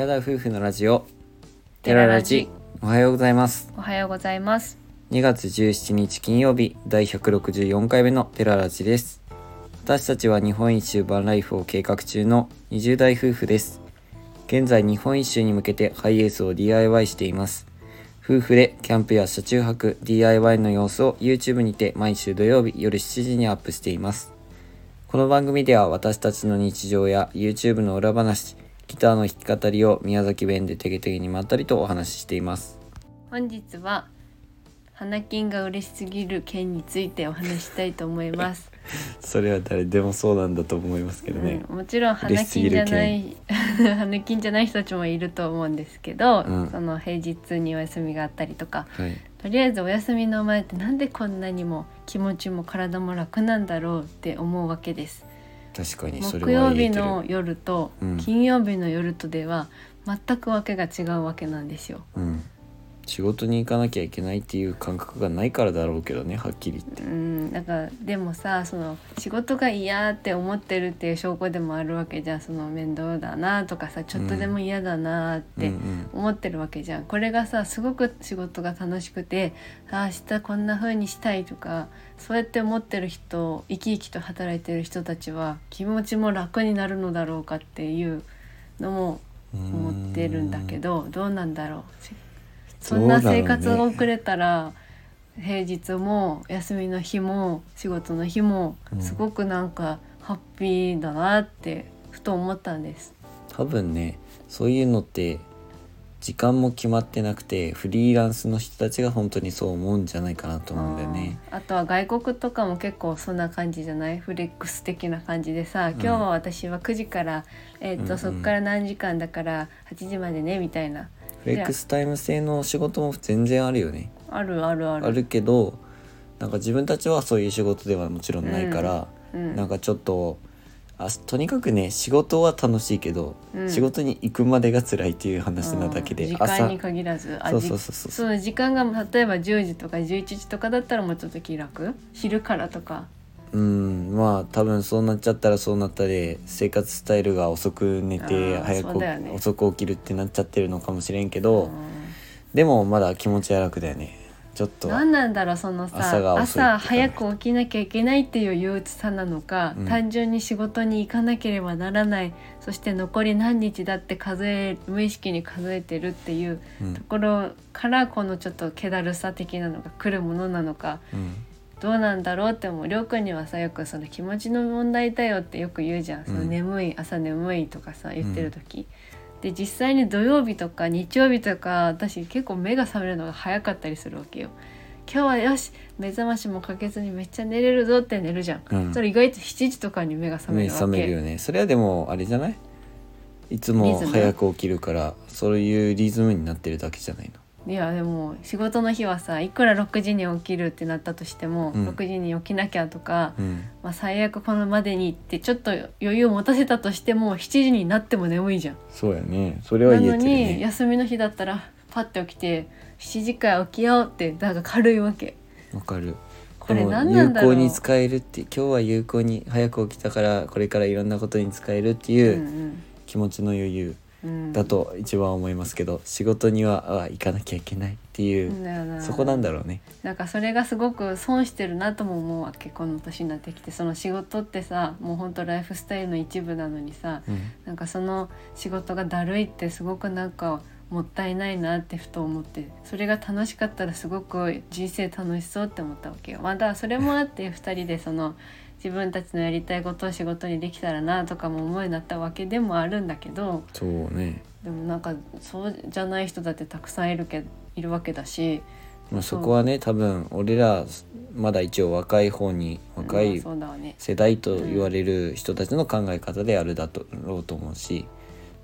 寺田夫婦のラジオ。テララジ。おはようございます。おはようございます。2月17日金曜日第164回目のテララジです。私たちは日本一周バンライフを計画中の20代夫婦です。現在日本一周に向けてハイエースを DIY しています。夫婦でキャンプや車中泊 DIY の様子を YouTube にて毎週土曜日夜7時にアップしています。この番組では私たちの日常や YouTube の裏話ギターの弾き語りを宮崎弁でてげてげにまったりとお話ししています。本日は花金が嬉しすぎる件についてお話ししたいと思います、それは誰でもそうなんだと思いますけどね、うん、もちろん花金じゃない 花金じゃない人たちもいると思うんですけど、うん。その平日にお休みがあったりとかはい。とりあえずお休みの前ってなんでこんなにも気持ちも体も楽なんだろうって思うわけです確かにそれ木曜日は言えてる。の夜とうん。金曜日の夜とでは全くわけが違うわけなんですよ。うん仕事に行かなきゃいけないっていう感覚がないからだろうけどねはっきり言って。うん、なんかでもさその仕事が嫌って思ってるっていう証拠でもあるわけじゃん。その面倒だなとかさちょっとでも嫌だなっうんてうん。思ってるわけじゃん、これがさすごく仕事が楽しくてあー明日こんな風にしたいとかそうやって思ってる人生き生きと働いてる人たちは気持ちも楽になるのだろうかっていうのも思ってるんだけどどうなんだろう？そんな生活を送れたら平日も休みの日も仕事の日もうん。すごくなんかハッピーだなってふと思ったんです。多分ねそういうのって時間も決まってなくてフリーランスの人たちが本当にそう思うんじゃないかなと思うんだよね。あとは外国とかも結構そんな感じじゃない？フレックス的な感じでさ、今日は私は9時から、えーとうんうん。そこから何時間だから8時までねみたいなフレックスタイム制の仕事も全然あるよね。あるあるある。あるけどなんか自分たちはそういう仕事ではもちろんないから、うん。なんかちょっとあとにかくね仕事は楽しいけど、うん。仕事に行くまでが辛いっていう話なだけで、うん。時朝間に限らずあそうじそうそうそう。その時間が例えば10時とか11時とかだったらもうちょっと気楽？昼からとかうんまあ多分そうなっちゃったらそうなったで生活スタイルが遅く寝て早くね。遅く起きるってなっちゃってるのかもしれんけど、うでもまだ気持ちは楽だよね。ちょっとん何なんだろうそのさ朝早く起きなきゃいけないっていう憂鬱さなのか、うん。単純に仕事に行かなければならないそして残り何日だって数え無意識に数えてるっていううん。ところからこのちょっと気だるさ的なのが来るものなのかうんどうなんだろうって思う。りょうくんにはさよくその気持ちの問題だよってよく言うじゃん、そのうん眠い朝眠いとかさ言ってる時、で実際に土曜日とか日曜日とか私結構目が覚めるのが早かったりするわけよ。今日はよし目覚ましもかけずにめっちゃ寝れるぞって寝るじゃん、うん。それ意外と7時とかに目が覚め目るわけ。覚めるよね。それはでもあれじゃない？いつも早く起きるからそういうリズムになってるだけじゃないの？いやでも仕事の日はさいくら6時に起きるってなったとしても、うん。6時に起きなきゃとか、うん。まあ、最悪このまでにってちょっと余裕を持たせたとしても7時になっても眠いじゃん。そうやね。それはなの言えてるね。に休みの日だったらパッて起きて7時から起きようってなんか軽いわけ。わかる。これ何なんだろう。有効に使えるって今日は有効に早く起きたからこれからいろんなことに使えるってういうん。気持ちの余裕。うんうん、だと一番思いますけど仕事にはあ行かなきゃいけないっていう、そこなんだろうね。なんかそれがすごく損してるなとも思うわけこの年になってきてその仕事ってさもうほんとライフスタイルの一部なのにさうんなんかその仕事がだるいってすごくなんかもったいないなってふと思ってそれが楽しかったらすごく人生楽しそうって思ったわけよ。まあだそれもあって2人でその自分たちのやりたいことを仕事にできたらなとかも思うようになったわけでもあるんだけどそうね、でもなんかそうじゃない人だってたくさんいるけいるわけだしまあ、そこはね多分俺らまだ一応若い方に若まあい。世代と言われる人たちの考え方であるだろうと思うし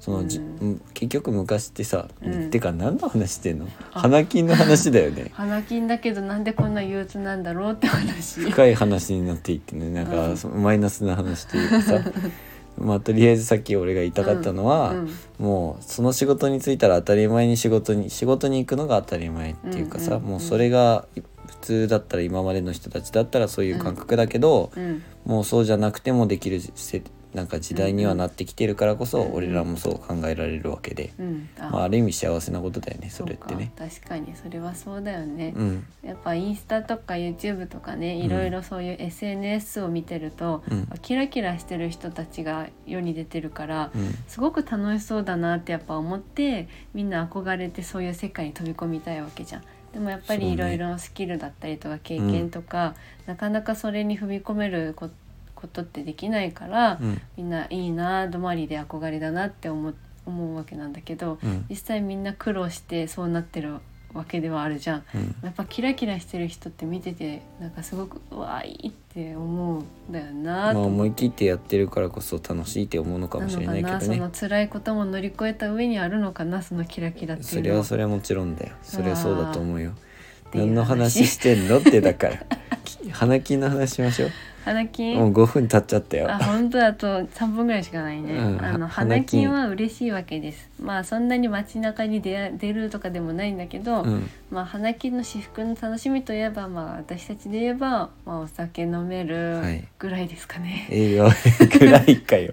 そのじ、うん。結局昔ってさ、うん。てか何の話してんの？あ。花金の話だよね。花金だけどなんでこんな憂鬱なんだろうって話。深い話になっていってね。なんか、うん。そのマイナスな話というかさ。まあとりあえずさっき俺が言いたかったのは、うん。もうその仕事に就いたら当たり前に仕事に仕事に行くのが当たり前っていうかさ、うんうんうんもうそれが普通だったら今までの人たちだったらそういう感覚だけど、うん。もうそうじゃなくてもできるせなんか時代にはなってきてるからこそ、うん。うん俺らもそう考えられるわけで、うん。あ。まあ、ある意味幸せなことだよねそれってね。確かにそれはそうだよね、うん。やっぱインスタとか YouTube とかねいろいろそういう SNS を見てると、うん。キラキラしてる人たちが世に出てるから、うん。すごく楽しそうだなってやっぱ思ってみんな憧れてそういう世界に飛び込みたいわけじゃん。でもやっぱりいろいろスキルだったりとか経験とか、なかなかそれに踏み込めるこことってできないから、うん。みんないいな止まりで憧れだなって思う思うわけなんだけど、うん。実際みんな苦労してそうなってるわけではあるじゃん。うん。やっぱキラキラしてる人って見ててなんかすごくうわいいって思うんだよなまあと思思い切ってやってるからこそ楽しいって思うのかもしれないけどね。その辛いことも乗り越えた上にあるのかなそのキラキラっていうのそれはそれはもちろんだよ。それはそうだと思うよ。何の話してんのってだから。花金の話しましょう花金？もう5分経っちゃったよ。あ本当だと3分ぐらいしかないね、うんあのは花金は嬉しいわけです。まあそんなに街中に出出るとかでもないんだけど、うん。まあ花金の至福の楽しみといえばまあ私たちで言えば、まあ、お酒飲めるはい。ぐらいですかね、映画 ぐらいかよ。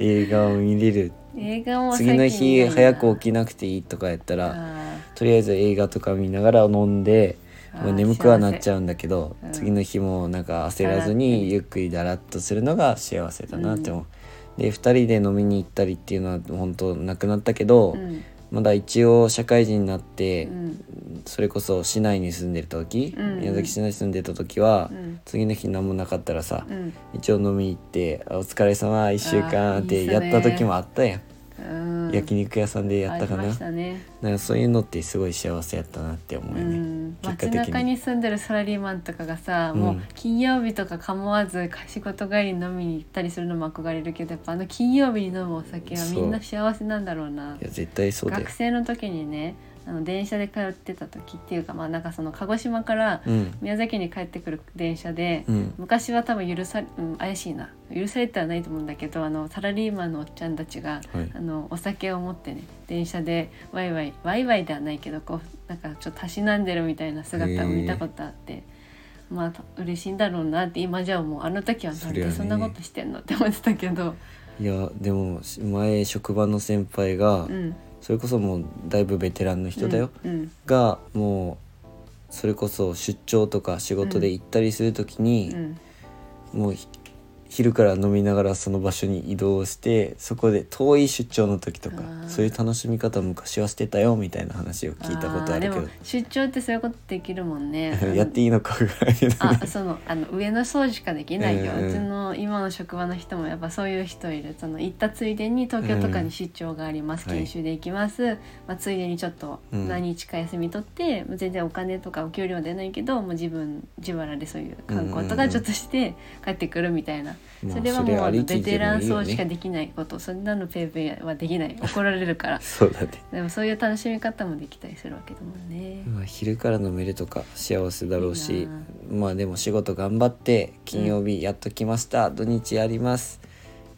映画を見れる。映画も次の日早く起ききなくていいとかやったらあとりあえず映画とか見ながら飲んであーもう眠くはなっちゃうんだけど幸せ。次の日もなんか焦らずにゆっくりだらっとするのが幸せだなって思う。で2人で飲みに行ったりっていうのは本当なくなったけど、ーうん。まだ一応社会人になって、うん。それこそ市内に住んでた時、うん。宮崎市内に住んでた時は、うん。次の日何もなかったらさ、うん。一応飲み行って「あお疲れ様1週間」ってやった時もあったやん、うん。焼肉屋さんでやったかな。ね。なんかそういうのってすごい幸せやったなって思ううよね、ん、結果街的に。中に住んでるサラリーマンとかがさ、うん。もう金曜日とか構わず仕事帰りに飲みに行ったりするのも憧れるけどやっぱあの金曜日に飲むお酒はみんな幸せなんだろうな。いや絶対そう学生の時にねあの電車で通ってた時っていうかまあなんかその鹿児島からうん。宮崎に帰ってくる電車で、うん。昔は多分許され、うん、怪しいな。許されてはないと思うんだけどあのサラリーマンのおっちゃんたちが、はい。あのお酒を持ってね電車でワイワイワイワイではないけどこうなんかちょっとたしなんでるみたいな姿を見たことあって。まあ嬉しいんだろうなって今じゃ思うあの時はなんでそんなことしてんのって思ってたけど。いやでも前職場の先輩が、うんそれこそもうだいぶベテランの人だよ、うんがもうそれこそ出張とか仕事で行ったりする時にう、ん。もうひ昼から飲みながらその場所に移動してそこで遠い出張の時とかそういう楽しみ方昔はしてたよみたいな話を聞いたことあるけど。出張ってそういうことできるもんね。やっていいのかぐらいのねあそのあの上の層しかできないよ、うんうん。うちの今の職場の人もやっぱそういう人いる。その行ったついでに東京とかに出張があります、うん研修で行きます、まあ、ついでにちょっとうん。何日か休み取って、もう全然お金とかお給料出ないけどもう自分自腹でそういう観光とかちょっとして帰ってくるみたいな、まあそれはもうあベテラン層しかできないこと。そんなのペーペーはできない。怒られるから。そうだね、でもそういう楽しみ方もできたりするわけだもんね。まあ、昼から飲めるとか幸せだろういしまあでも仕事頑張って金曜日やっと来ました、土日やります。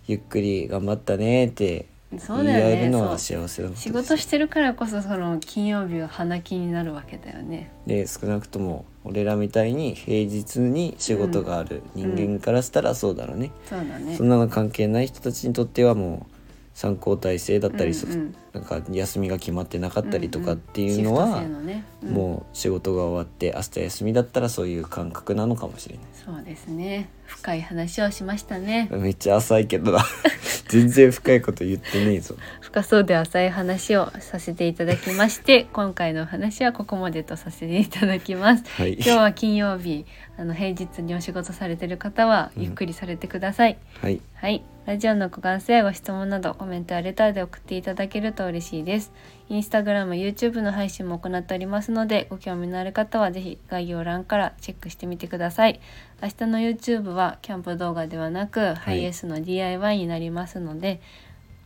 ゆっくり頑張ったねってそうだよ言い合えるのは幸せな仕事してるからこそその金曜日は花金になるわけだよね。で少なくとも俺らみたいに平日に仕事がある人間からしたらそうだろうね、そうだね。そんなの関係ない人たちにとってはもう参考体制だったり、そうんうん。なんか休みが決まってなかったりとかっていうのシは、フト制のね。うん。もう仕事が終わって明日休みだったらそういう感覚なのかもしれない。そうですね。深い話をしましたね。めっちゃ浅いけどな。全然深いこと言ってねえぞ。深そうで浅い話をさせていただきまして 今回のお話はここまでとさせていただきます。はい。今日は金曜日あの平日にお仕事されてる方はゆっくりされてください、はい。はい。ラジオのご感想やご質問などコメントやレターで送っていただけると嬉しいです。インスタグラム、YouTube の配信も行っておりますので、ご興味のある方はぜひ概要欄からチェックしてみてください。明日の YouTube はキャンプ動画ではなく、ハイエースの DIY になりますので、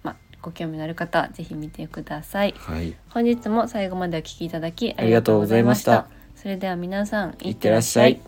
まあ、ご興味のある方はぜひ見てください。はい本日も最後までお聞きいただきあありがとうございましたそれでは皆さん、いってらっしゃい